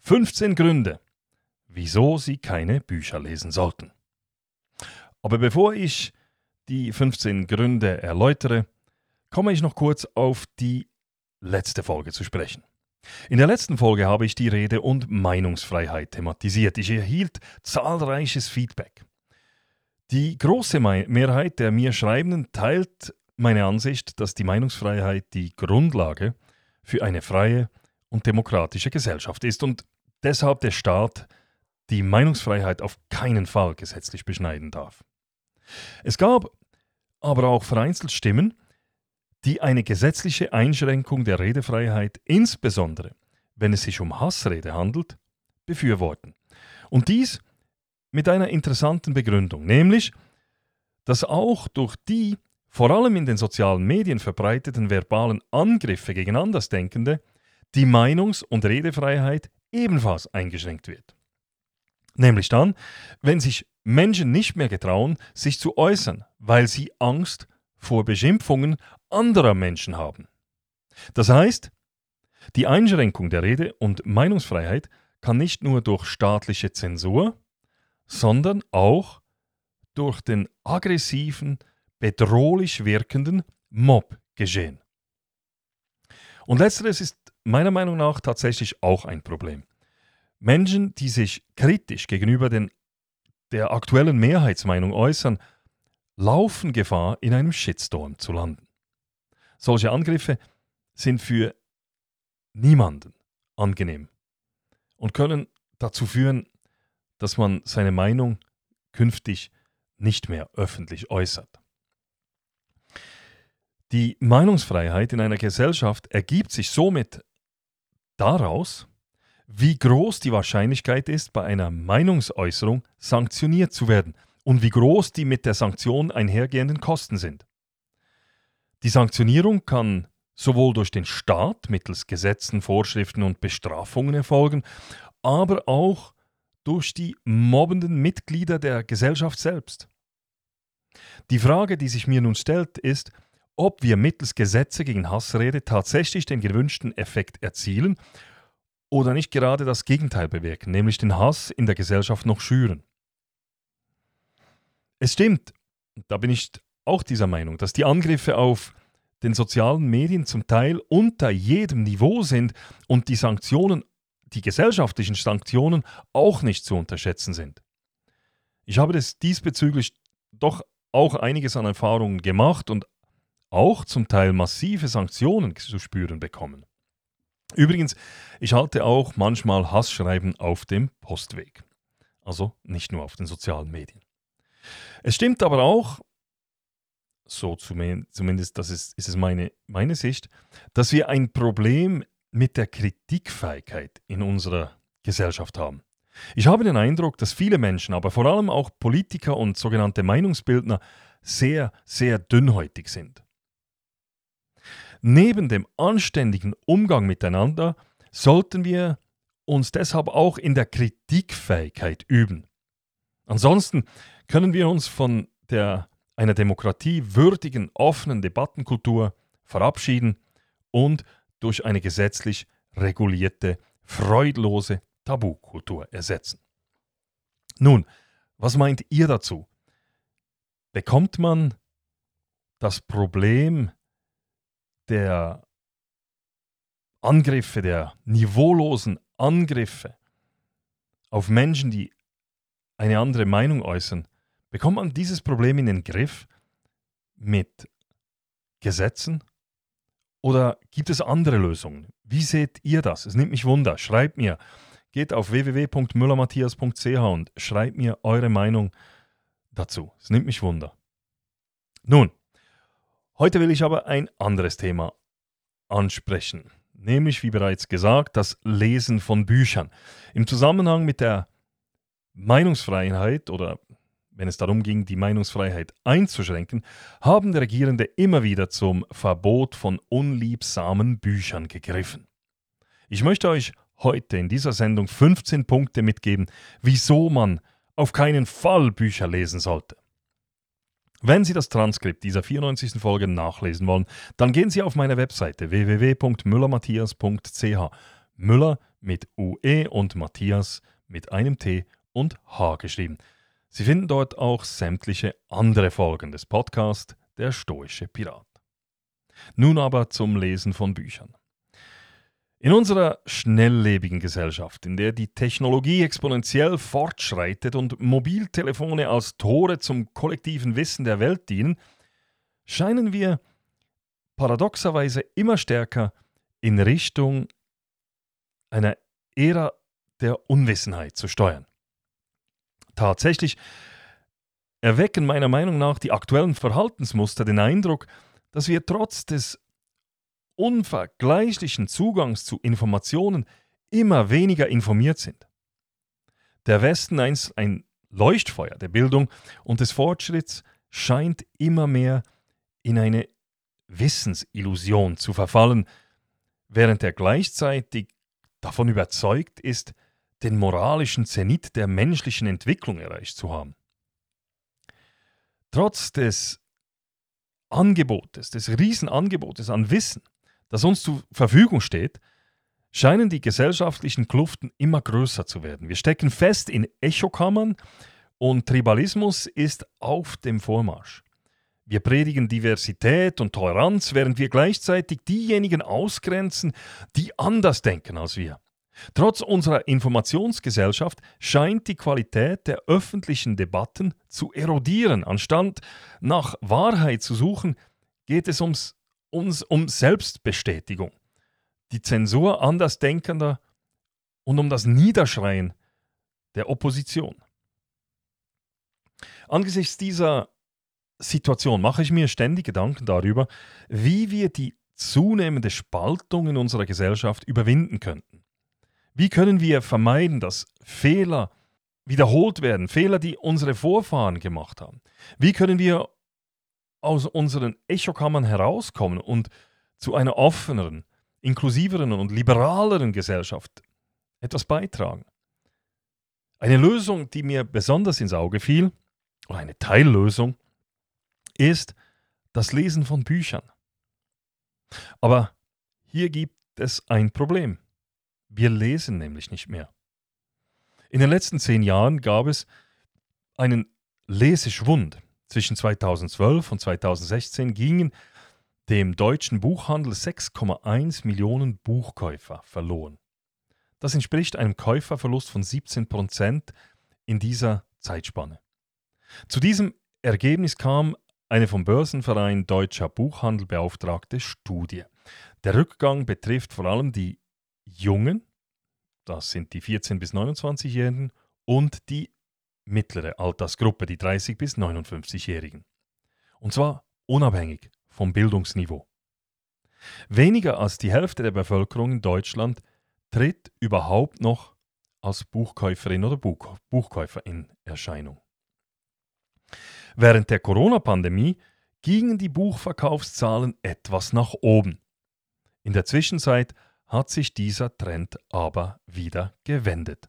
15 Gründe, wieso Sie keine Bücher lesen sollten. Aber bevor ich die 15 Gründe erläutere, komme ich noch kurz auf die letzte Folge zu sprechen. In der letzten Folge habe ich die Rede- und Meinungsfreiheit thematisiert. Ich erhielt zahlreiches Feedback. Die große Mehrheit der mir Schreibenden teilt meine Ansicht, dass die Meinungsfreiheit die Grundlage für eine freie und demokratische Gesellschaft ist und deshalb der Staat die Meinungsfreiheit auf keinen Fall gesetzlich beschneiden darf. Es gab aber auch vereinzelt Stimmen, die eine gesetzliche Einschränkung der Redefreiheit, insbesondere wenn es sich um Hassrede handelt, befürworten. Und dies mit einer interessanten Begründung, nämlich, dass auch durch die vor allem in den sozialen Medien verbreiteten verbalen Angriffe gegen Andersdenkende die Meinungs- und Redefreiheit ebenfalls eingeschränkt wird. Nämlich dann, wenn sich Menschen nicht mehr getrauen, sich zu äußern, weil sie Angst vor Beschimpfungen anderer Menschen haben. Das heißt, die Einschränkung der Rede- und Meinungsfreiheit kann nicht nur durch staatliche Zensur, sondern auch durch den aggressiven, bedrohlich wirkenden Mob geschehen. Und letzteres ist meiner Meinung nach tatsächlich auch ein Problem. Menschen, die sich kritisch gegenüber den, der aktuellen Mehrheitsmeinung äußern, laufen Gefahr, in einem Shitstorm zu landen. Solche Angriffe sind für niemanden angenehm und können dazu führen, dass man seine Meinung künftig nicht mehr öffentlich äußert. Die Meinungsfreiheit in einer Gesellschaft ergibt sich somit daraus, wie groß die Wahrscheinlichkeit ist, bei einer Meinungsäußerung sanktioniert zu werden und wie groß die mit der Sanktion einhergehenden Kosten sind. Die Sanktionierung kann sowohl durch den Staat mittels Gesetzen, Vorschriften und Bestrafungen erfolgen, aber auch durch die mobbenden Mitglieder der Gesellschaft selbst. Die Frage, die sich mir nun stellt, ist, ob wir mittels Gesetze gegen Hassrede tatsächlich den gewünschten Effekt erzielen oder nicht gerade das Gegenteil bewirken, nämlich den Hass in der Gesellschaft noch schüren. Es stimmt, da bin ich auch dieser Meinung, dass die Angriffe auf den sozialen Medien zum Teil unter jedem Niveau sind und die Sanktionen, die gesellschaftlichen Sanktionen auch nicht zu unterschätzen sind. Ich habe das diesbezüglich doch auch einiges an Erfahrungen gemacht und auch zum Teil massive Sanktionen zu spüren bekommen. Übrigens, ich halte auch manchmal Hassschreiben auf dem Postweg. Also nicht nur auf den sozialen Medien. Es stimmt aber auch, so zumindest das ist, ist es meine, meine Sicht, dass wir ein Problem mit der Kritikfähigkeit in unserer Gesellschaft haben. Ich habe den Eindruck, dass viele Menschen, aber vor allem auch Politiker und sogenannte Meinungsbildner, sehr, sehr dünnhäutig sind. Neben dem anständigen Umgang miteinander sollten wir uns deshalb auch in der Kritikfähigkeit üben. Ansonsten können wir uns von der einer Demokratie würdigen, offenen Debattenkultur verabschieden und durch eine gesetzlich regulierte, freudlose Tabukultur ersetzen. Nun, was meint ihr dazu? Bekommt man das Problem der Angriffe, der niveaulosen Angriffe auf Menschen, die eine andere Meinung äußern, bekommt man dieses Problem in den Griff mit Gesetzen oder gibt es andere Lösungen? Wie seht ihr das? Es nimmt mich Wunder. Schreibt mir. Geht auf www.müllermatthias.ch und schreibt mir eure Meinung dazu. Es nimmt mich Wunder. Nun, Heute will ich aber ein anderes Thema ansprechen, nämlich wie bereits gesagt, das Lesen von Büchern. Im Zusammenhang mit der Meinungsfreiheit oder wenn es darum ging, die Meinungsfreiheit einzuschränken, haben Regierende immer wieder zum Verbot von unliebsamen Büchern gegriffen. Ich möchte euch heute in dieser Sendung 15 Punkte mitgeben, wieso man auf keinen Fall Bücher lesen sollte. Wenn Sie das Transkript dieser 94. Folge nachlesen wollen, dann gehen Sie auf meine Webseite www.müllermatthias.ch. Müller mit UE und Matthias mit einem T und H geschrieben. Sie finden dort auch sämtliche andere Folgen des Podcasts Der Stoische Pirat. Nun aber zum Lesen von Büchern. In unserer schnelllebigen Gesellschaft, in der die Technologie exponentiell fortschreitet und Mobiltelefone als Tore zum kollektiven Wissen der Welt dienen, scheinen wir paradoxerweise immer stärker in Richtung einer Ära der Unwissenheit zu steuern. Tatsächlich erwecken meiner Meinung nach die aktuellen Verhaltensmuster den Eindruck, dass wir trotz des unvergleichlichen Zugangs zu Informationen immer weniger informiert sind. Der Westen, einst ein Leuchtfeuer der Bildung und des Fortschritts, scheint immer mehr in eine Wissensillusion zu verfallen, während er gleichzeitig davon überzeugt ist, den moralischen Zenit der menschlichen Entwicklung erreicht zu haben. Trotz des Angebotes, des Riesenangebotes an Wissen, das uns zur Verfügung steht, scheinen die gesellschaftlichen Kluften immer größer zu werden. Wir stecken fest in Echokammern und Tribalismus ist auf dem Vormarsch. Wir predigen Diversität und Toleranz, während wir gleichzeitig diejenigen ausgrenzen, die anders denken als wir. Trotz unserer Informationsgesellschaft scheint die Qualität der öffentlichen Debatten zu erodieren. Anstatt nach Wahrheit zu suchen, geht es ums uns um Selbstbestätigung, die Zensur Andersdenkender und um das Niederschreien der Opposition. Angesichts dieser Situation mache ich mir ständig Gedanken darüber, wie wir die zunehmende Spaltung in unserer Gesellschaft überwinden könnten. Wie können wir vermeiden, dass Fehler wiederholt werden, Fehler, die unsere Vorfahren gemacht haben? Wie können wir aus unseren Echokammern herauskommen und zu einer offeneren, inklusiveren und liberaleren Gesellschaft etwas beitragen. Eine Lösung, die mir besonders ins Auge fiel, oder eine Teillösung, ist das Lesen von Büchern. Aber hier gibt es ein Problem. Wir lesen nämlich nicht mehr. In den letzten zehn Jahren gab es einen Leseschwund. Zwischen 2012 und 2016 gingen dem deutschen Buchhandel 6,1 Millionen Buchkäufer verloren. Das entspricht einem Käuferverlust von 17 Prozent in dieser Zeitspanne. Zu diesem Ergebnis kam eine vom Börsenverein Deutscher Buchhandel beauftragte Studie. Der Rückgang betrifft vor allem die Jungen, das sind die 14- bis 29-Jährigen, und die mittlere Altersgruppe, die 30 bis 59-Jährigen. Und zwar unabhängig vom Bildungsniveau. Weniger als die Hälfte der Bevölkerung in Deutschland tritt überhaupt noch als Buchkäuferin oder Buch Buchkäufer in Erscheinung. Während der Corona-Pandemie gingen die Buchverkaufszahlen etwas nach oben. In der Zwischenzeit hat sich dieser Trend aber wieder gewendet.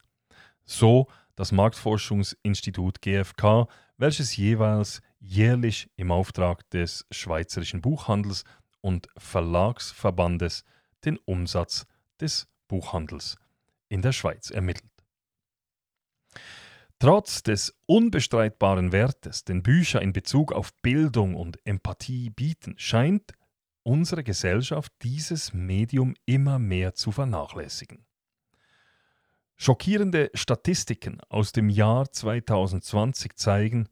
So das Marktforschungsinstitut GfK, welches jeweils jährlich im Auftrag des Schweizerischen Buchhandels und Verlagsverbandes den Umsatz des Buchhandels in der Schweiz ermittelt. Trotz des unbestreitbaren Wertes, den Bücher in Bezug auf Bildung und Empathie bieten, scheint unsere Gesellschaft dieses Medium immer mehr zu vernachlässigen. Schockierende Statistiken aus dem Jahr 2020 zeigen,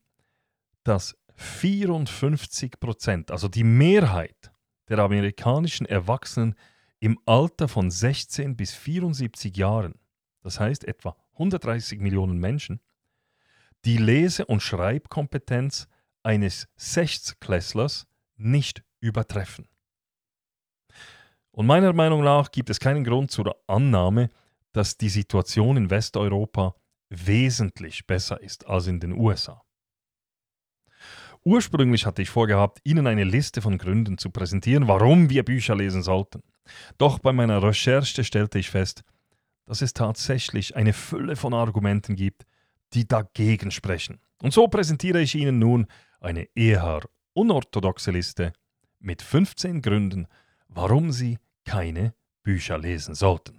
dass 54 Prozent, also die Mehrheit der amerikanischen Erwachsenen im Alter von 16 bis 74 Jahren, das heißt etwa 130 Millionen Menschen, die Lese- und Schreibkompetenz eines Sechstklässlers nicht übertreffen. Und meiner Meinung nach gibt es keinen Grund zur Annahme, dass die Situation in Westeuropa wesentlich besser ist als in den USA. Ursprünglich hatte ich vorgehabt, Ihnen eine Liste von Gründen zu präsentieren, warum wir Bücher lesen sollten. Doch bei meiner Recherche stellte ich fest, dass es tatsächlich eine Fülle von Argumenten gibt, die dagegen sprechen. Und so präsentiere ich Ihnen nun eine eher unorthodoxe Liste mit 15 Gründen, warum Sie keine Bücher lesen sollten.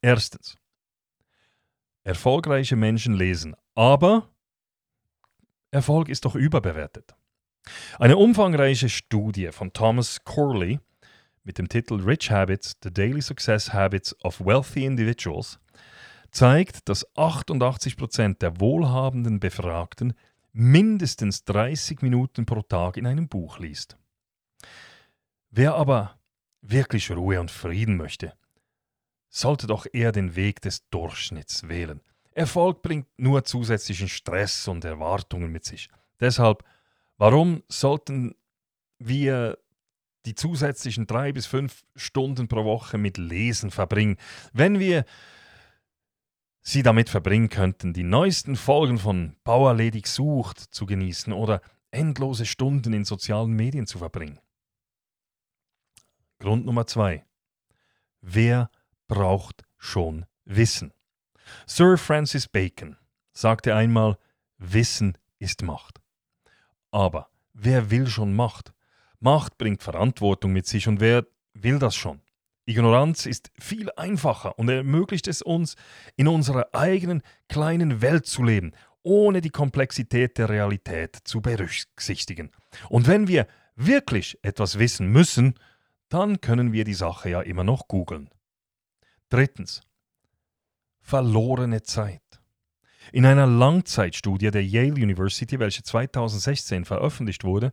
Erstens. Erfolgreiche Menschen lesen, aber Erfolg ist doch überbewertet. Eine umfangreiche Studie von Thomas Corley mit dem Titel Rich Habits, The Daily Success Habits of Wealthy Individuals zeigt, dass 88% der wohlhabenden Befragten mindestens 30 Minuten pro Tag in einem Buch liest. Wer aber wirklich Ruhe und Frieden möchte, sollte doch eher den Weg des Durchschnitts wählen – Erfolg bringt nur zusätzlichen Stress und Erwartungen mit sich. Deshalb, warum sollten wir die zusätzlichen drei bis fünf Stunden pro Woche mit Lesen verbringen, wenn wir sie damit verbringen könnten, die neuesten Folgen von Bauerledig sucht zu genießen oder endlose Stunden in sozialen Medien zu verbringen. Grund Nummer zwei. Wer braucht schon Wissen? Sir Francis Bacon sagte einmal, Wissen ist Macht. Aber wer will schon Macht? Macht bringt Verantwortung mit sich und wer will das schon? Ignoranz ist viel einfacher und ermöglicht es uns, in unserer eigenen kleinen Welt zu leben, ohne die Komplexität der Realität zu berücksichtigen. Und wenn wir wirklich etwas wissen müssen, dann können wir die Sache ja immer noch googeln. Drittens verlorene Zeit. In einer Langzeitstudie der Yale University, welche 2016 veröffentlicht wurde,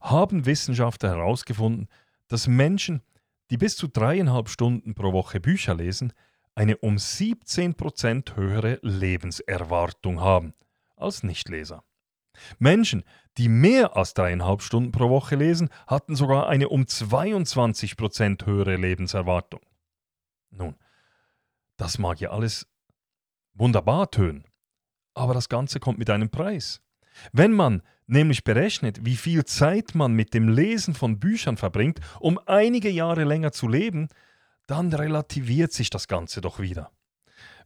haben Wissenschaftler herausgefunden, dass Menschen, die bis zu dreieinhalb Stunden pro Woche Bücher lesen, eine um 17% höhere Lebenserwartung haben als Nichtleser. Menschen, die mehr als dreieinhalb Stunden pro Woche lesen, hatten sogar eine um 22% höhere Lebenserwartung. Nun, das mag ja alles wunderbar tönen, aber das Ganze kommt mit einem Preis. Wenn man nämlich berechnet, wie viel Zeit man mit dem Lesen von Büchern verbringt, um einige Jahre länger zu leben, dann relativiert sich das Ganze doch wieder.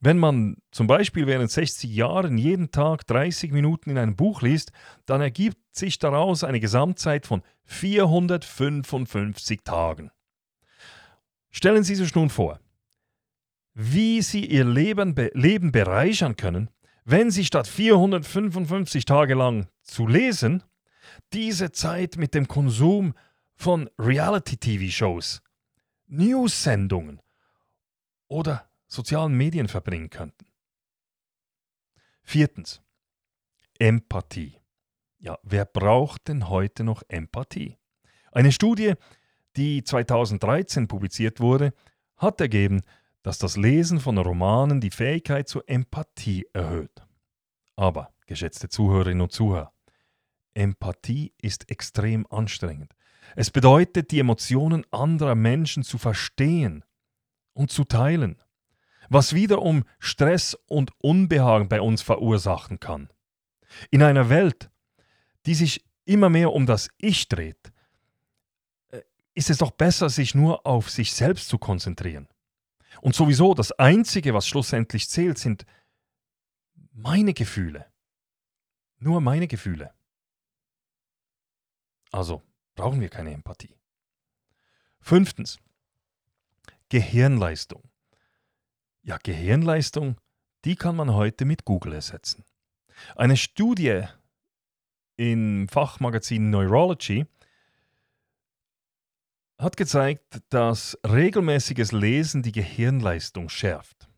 Wenn man zum Beispiel während 60 Jahren jeden Tag 30 Minuten in einem Buch liest, dann ergibt sich daraus eine Gesamtzeit von 455 Tagen. Stellen Sie sich nun vor, wie sie ihr Leben, be Leben bereichern können, wenn sie statt 455 Tage lang zu lesen, diese Zeit mit dem Konsum von Reality-TV-Shows, News-Sendungen oder sozialen Medien verbringen könnten. Viertens. Empathie. Ja, wer braucht denn heute noch Empathie? Eine Studie, die 2013 publiziert wurde, hat ergeben, dass das Lesen von Romanen die Fähigkeit zur Empathie erhöht. Aber, geschätzte Zuhörerinnen und Zuhörer, Empathie ist extrem anstrengend. Es bedeutet, die Emotionen anderer Menschen zu verstehen und zu teilen, was wiederum Stress und Unbehagen bei uns verursachen kann. In einer Welt, die sich immer mehr um das Ich dreht, äh, ist es doch besser, sich nur auf sich selbst zu konzentrieren. Und sowieso das Einzige, was schlussendlich zählt, sind meine Gefühle. Nur meine Gefühle. Also brauchen wir keine Empathie. Fünftens. Gehirnleistung. Ja, Gehirnleistung, die kann man heute mit Google ersetzen. Eine Studie im Fachmagazin Neurology hat gezeigt, dass regelmäßiges Lesen die Gehirnleistung schärft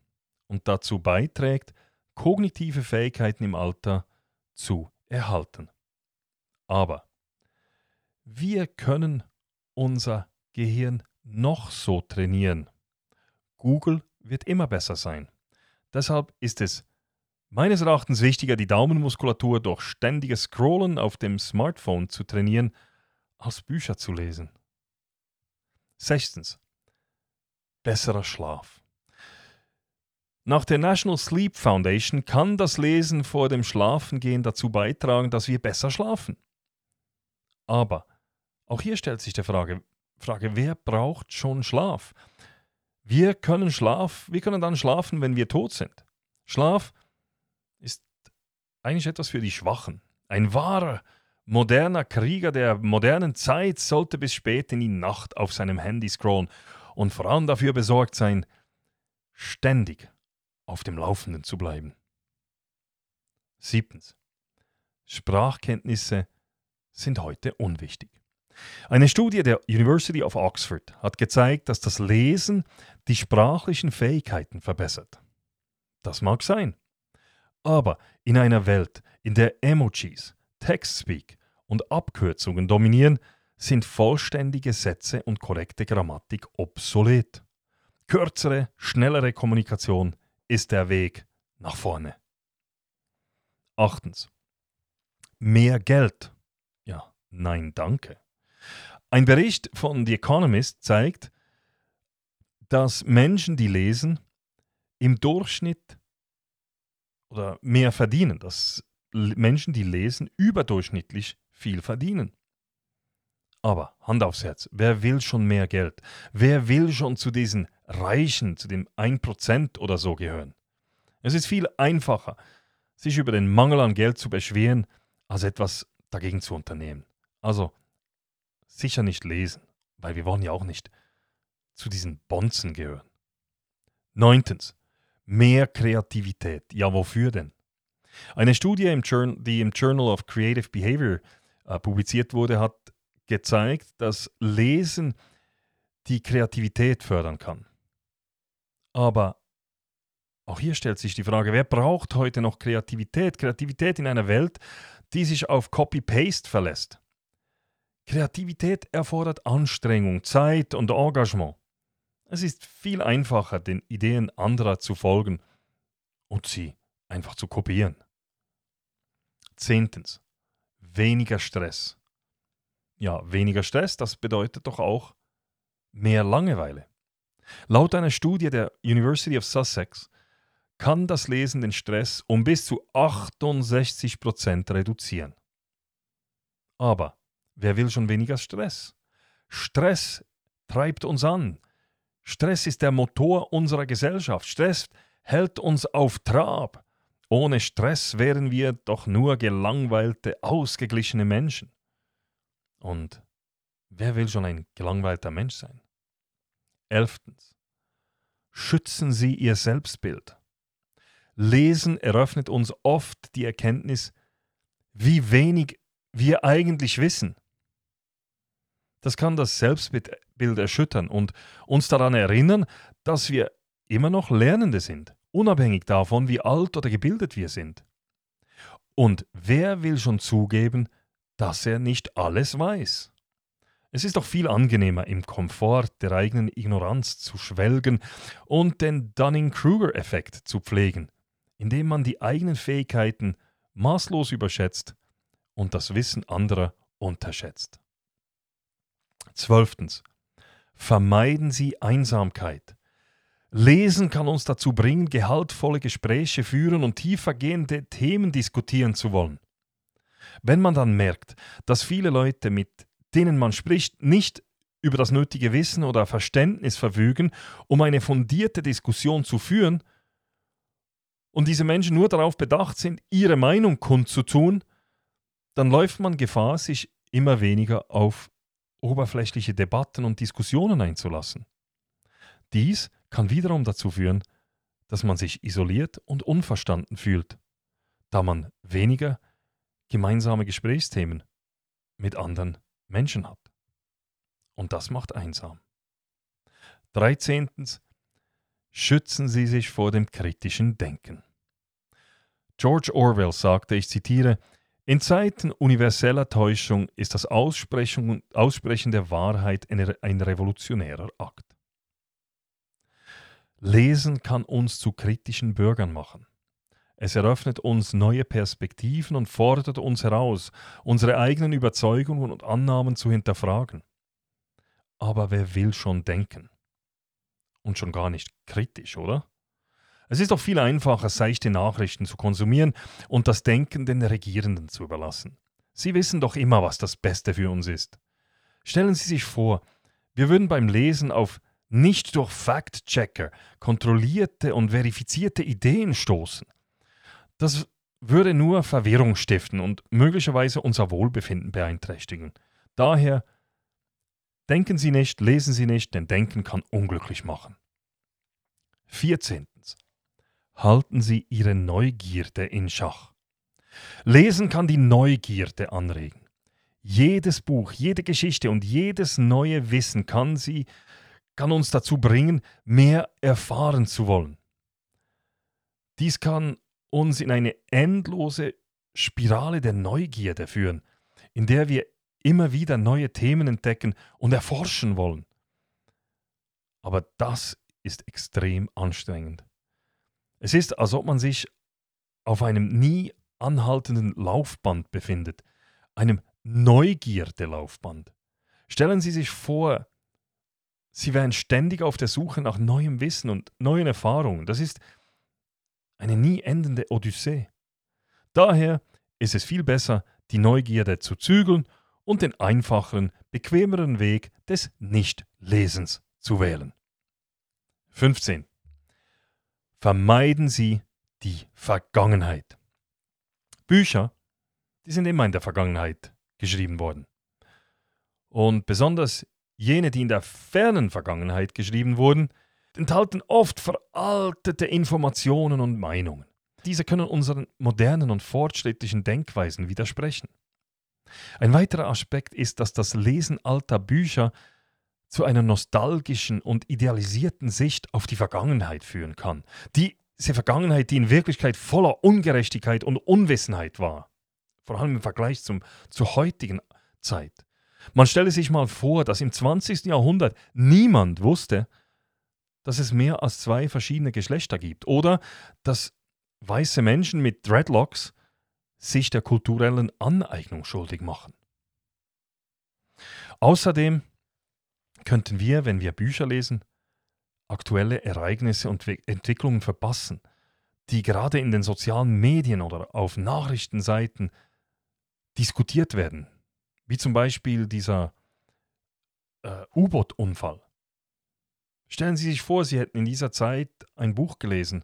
und dazu beiträgt, kognitive Fähigkeiten im Alter zu erhalten. Aber wir können unser Gehirn noch so trainieren. Google wird immer besser sein. Deshalb ist es meines Erachtens wichtiger, die Daumenmuskulatur durch ständiges Scrollen auf dem Smartphone zu trainieren, als Bücher zu lesen. Sechstens. besserer Schlaf. Nach der National Sleep Foundation kann das Lesen vor dem Schlafengehen dazu beitragen, dass wir besser schlafen. Aber auch hier stellt sich die Frage, Frage, wer braucht schon Schlaf? Wir können Schlaf, wir können dann schlafen, wenn wir tot sind. Schlaf ist eigentlich etwas für die Schwachen. Ein wahrer, moderner Krieger der modernen Zeit sollte bis spät in die Nacht auf seinem Handy scrollen und vor allem dafür besorgt sein, ständig auf dem Laufenden zu bleiben. Siebtens. Sprachkenntnisse sind heute unwichtig. Eine Studie der University of Oxford hat gezeigt, dass das Lesen die sprachlichen Fähigkeiten verbessert. Das mag sein. Aber in einer Welt, in der Emojis, Textspeak und Abkürzungen dominieren, sind vollständige Sätze und korrekte Grammatik obsolet. Kürzere, schnellere Kommunikation ist der Weg nach vorne. Achtens. Mehr Geld. Ja, nein, danke. Ein Bericht von The Economist zeigt, dass Menschen, die lesen, im Durchschnitt oder mehr verdienen, dass Menschen, die lesen, überdurchschnittlich viel verdienen. Aber Hand aufs Herz, wer will schon mehr Geld? Wer will schon zu diesen Reichen, zu dem 1% oder so gehören? Es ist viel einfacher, sich über den Mangel an Geld zu beschweren, als etwas dagegen zu unternehmen. Also sicher nicht lesen, weil wir wollen ja auch nicht zu diesen Bonzen gehören. Neuntens, mehr Kreativität. Ja, wofür denn? Eine Studie, im die im Journal of Creative Behavior äh, publiziert wurde, hat gezeigt, dass Lesen die Kreativität fördern kann. Aber auch hier stellt sich die Frage, wer braucht heute noch Kreativität? Kreativität in einer Welt, die sich auf Copy-Paste verlässt. Kreativität erfordert Anstrengung, Zeit und Engagement. Es ist viel einfacher, den Ideen anderer zu folgen und sie einfach zu kopieren. Zehntens. Weniger Stress. Ja, weniger Stress, das bedeutet doch auch mehr Langeweile. Laut einer Studie der University of Sussex kann das Lesen den Stress um bis zu 68% reduzieren. Aber Wer will schon weniger Stress? Stress treibt uns an. Stress ist der Motor unserer Gesellschaft. Stress hält uns auf Trab. Ohne Stress wären wir doch nur gelangweilte, ausgeglichene Menschen. Und wer will schon ein gelangweilter Mensch sein? Elftens. Schützen Sie Ihr Selbstbild. Lesen eröffnet uns oft die Erkenntnis, wie wenig wir eigentlich wissen. Das kann das Selbstbild erschüttern und uns daran erinnern, dass wir immer noch Lernende sind, unabhängig davon, wie alt oder gebildet wir sind. Und wer will schon zugeben, dass er nicht alles weiß? Es ist doch viel angenehmer, im Komfort der eigenen Ignoranz zu schwelgen und den Dunning-Kruger-Effekt zu pflegen, indem man die eigenen Fähigkeiten maßlos überschätzt und das Wissen anderer unterschätzt. Zwölftens. Vermeiden Sie Einsamkeit. Lesen kann uns dazu bringen, gehaltvolle Gespräche führen und tiefergehende Themen diskutieren zu wollen. Wenn man dann merkt, dass viele Leute, mit denen man spricht, nicht über das nötige Wissen oder Verständnis verfügen, um eine fundierte Diskussion zu führen, und diese Menschen nur darauf bedacht sind, ihre Meinung kundzutun, dann läuft man Gefahr, sich immer weniger auf oberflächliche Debatten und Diskussionen einzulassen. Dies kann wiederum dazu führen, dass man sich isoliert und unverstanden fühlt, da man weniger gemeinsame Gesprächsthemen mit anderen Menschen hat. Und das macht einsam. 13. Schützen Sie sich vor dem kritischen Denken. George Orwell sagte, ich zitiere, in Zeiten universeller Täuschung ist das Aussprechen, Aussprechen der Wahrheit ein revolutionärer Akt. Lesen kann uns zu kritischen Bürgern machen. Es eröffnet uns neue Perspektiven und fordert uns heraus, unsere eigenen Überzeugungen und Annahmen zu hinterfragen. Aber wer will schon denken? und schon gar nicht kritisch, oder? Es ist doch viel einfacher, seichte Nachrichten zu konsumieren und das Denken den Regierenden zu überlassen. Sie wissen doch immer, was das Beste für uns ist. Stellen Sie sich vor, wir würden beim Lesen auf nicht durch Fact-Checker kontrollierte und verifizierte Ideen stoßen. Das würde nur Verwirrung stiften und möglicherweise unser Wohlbefinden beeinträchtigen. Daher denken Sie nicht, lesen Sie nicht, denn Denken kann unglücklich machen. 14. Halten Sie Ihre Neugierde in Schach. Lesen kann die Neugierde anregen. Jedes Buch, jede Geschichte und jedes neue Wissen kann sie, kann uns dazu bringen, mehr erfahren zu wollen. Dies kann uns in eine endlose Spirale der Neugierde führen, in der wir immer wieder neue Themen entdecken und erforschen wollen. Aber das ist extrem anstrengend. Es ist, als ob man sich auf einem nie anhaltenden Laufband befindet, einem Neugierde-Laufband. Stellen Sie sich vor, Sie wären ständig auf der Suche nach neuem Wissen und neuen Erfahrungen. Das ist eine nie endende Odyssee. Daher ist es viel besser, die Neugierde zu zügeln und den einfacheren, bequemeren Weg des Nichtlesens zu wählen. 15. Vermeiden Sie die Vergangenheit. Bücher, die sind immer in der Vergangenheit geschrieben worden. Und besonders jene, die in der fernen Vergangenheit geschrieben wurden, enthalten oft veraltete Informationen und Meinungen. Diese können unseren modernen und fortschrittlichen Denkweisen widersprechen. Ein weiterer Aspekt ist, dass das Lesen alter Bücher zu einer nostalgischen und idealisierten Sicht auf die Vergangenheit führen kann. Diese Vergangenheit, die in Wirklichkeit voller Ungerechtigkeit und Unwissenheit war vor allem im Vergleich zum, zur heutigen Zeit. Man stelle sich mal vor, dass im 20. Jahrhundert niemand wusste, dass es mehr als zwei verschiedene Geschlechter gibt oder dass weiße Menschen mit Dreadlocks sich der kulturellen Aneignung schuldig machen. Außerdem könnten wir, wenn wir Bücher lesen, aktuelle Ereignisse und Entwicklungen verpassen, die gerade in den sozialen Medien oder auf Nachrichtenseiten diskutiert werden. Wie zum Beispiel dieser äh, U-Boot-Unfall. Stellen Sie sich vor, Sie hätten in dieser Zeit ein Buch gelesen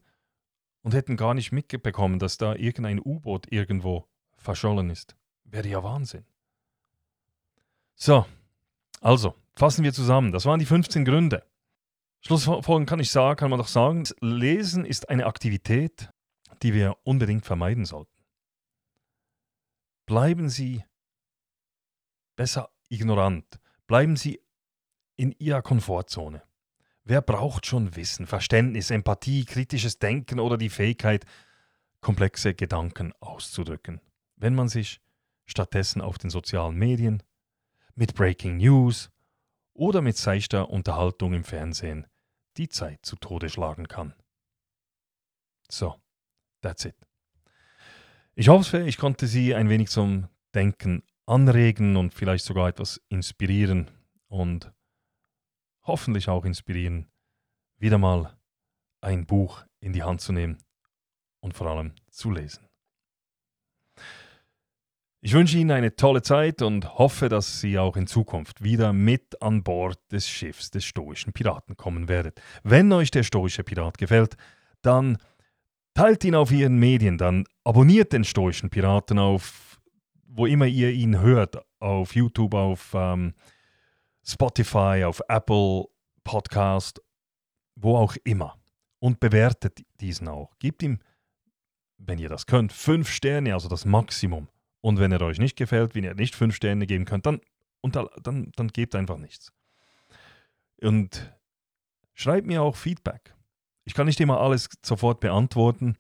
und hätten gar nicht mitbekommen, dass da irgendein U-Boot irgendwo verschollen ist. Wäre ja Wahnsinn. So, also, fassen wir zusammen. Das waren die 15 Gründe. Schlussfolgernd kann ich sagen, kann man doch sagen, Lesen ist eine Aktivität, die wir unbedingt vermeiden sollten. Bleiben Sie besser ignorant. Bleiben Sie in Ihrer Komfortzone. Wer braucht schon Wissen, Verständnis, Empathie, kritisches Denken oder die Fähigkeit, komplexe Gedanken auszudrücken, wenn man sich stattdessen auf den sozialen Medien, mit Breaking News oder mit seichter Unterhaltung im Fernsehen die Zeit zu Tode schlagen kann. So, that's it. Ich hoffe, ich konnte Sie ein wenig zum Denken anregen und vielleicht sogar etwas inspirieren und hoffentlich auch inspirieren, wieder mal ein Buch in die Hand zu nehmen und vor allem zu lesen. Ich wünsche Ihnen eine tolle Zeit und hoffe, dass Sie auch in Zukunft wieder mit an Bord des Schiffs des stoischen Piraten kommen werdet. Wenn euch der stoische Pirat gefällt, dann Teilt ihn auf Ihren Medien, dann abonniert den Stoischen Piraten auf, wo immer ihr ihn hört, auf YouTube, auf ähm, Spotify, auf Apple Podcast, wo auch immer. Und bewertet diesen auch. Gebt ihm, wenn ihr das könnt, fünf Sterne, also das Maximum. Und wenn er euch nicht gefällt, wenn ihr nicht fünf Sterne geben könnt, dann, und dann, dann gebt einfach nichts. Und schreibt mir auch Feedback. Ich kann nicht immer alles sofort beantworten,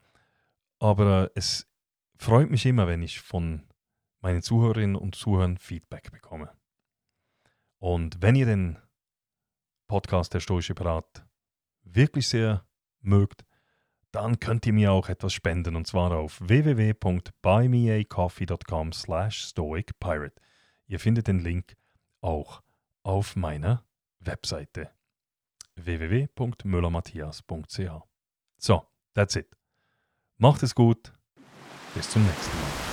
aber es freut mich immer, wenn ich von meinen Zuhörerinnen und Zuhörern Feedback bekomme. Und wenn ihr den Podcast Der Stoische Pirat wirklich sehr mögt, dann könnt ihr mir auch etwas spenden und zwar auf www.buymeacoffee.com slash stoicpirate. Ihr findet den Link auch auf meiner Webseite. www.müllermatthias.ch. So, that's it. Macht es gut. Bis zum nächsten Mal.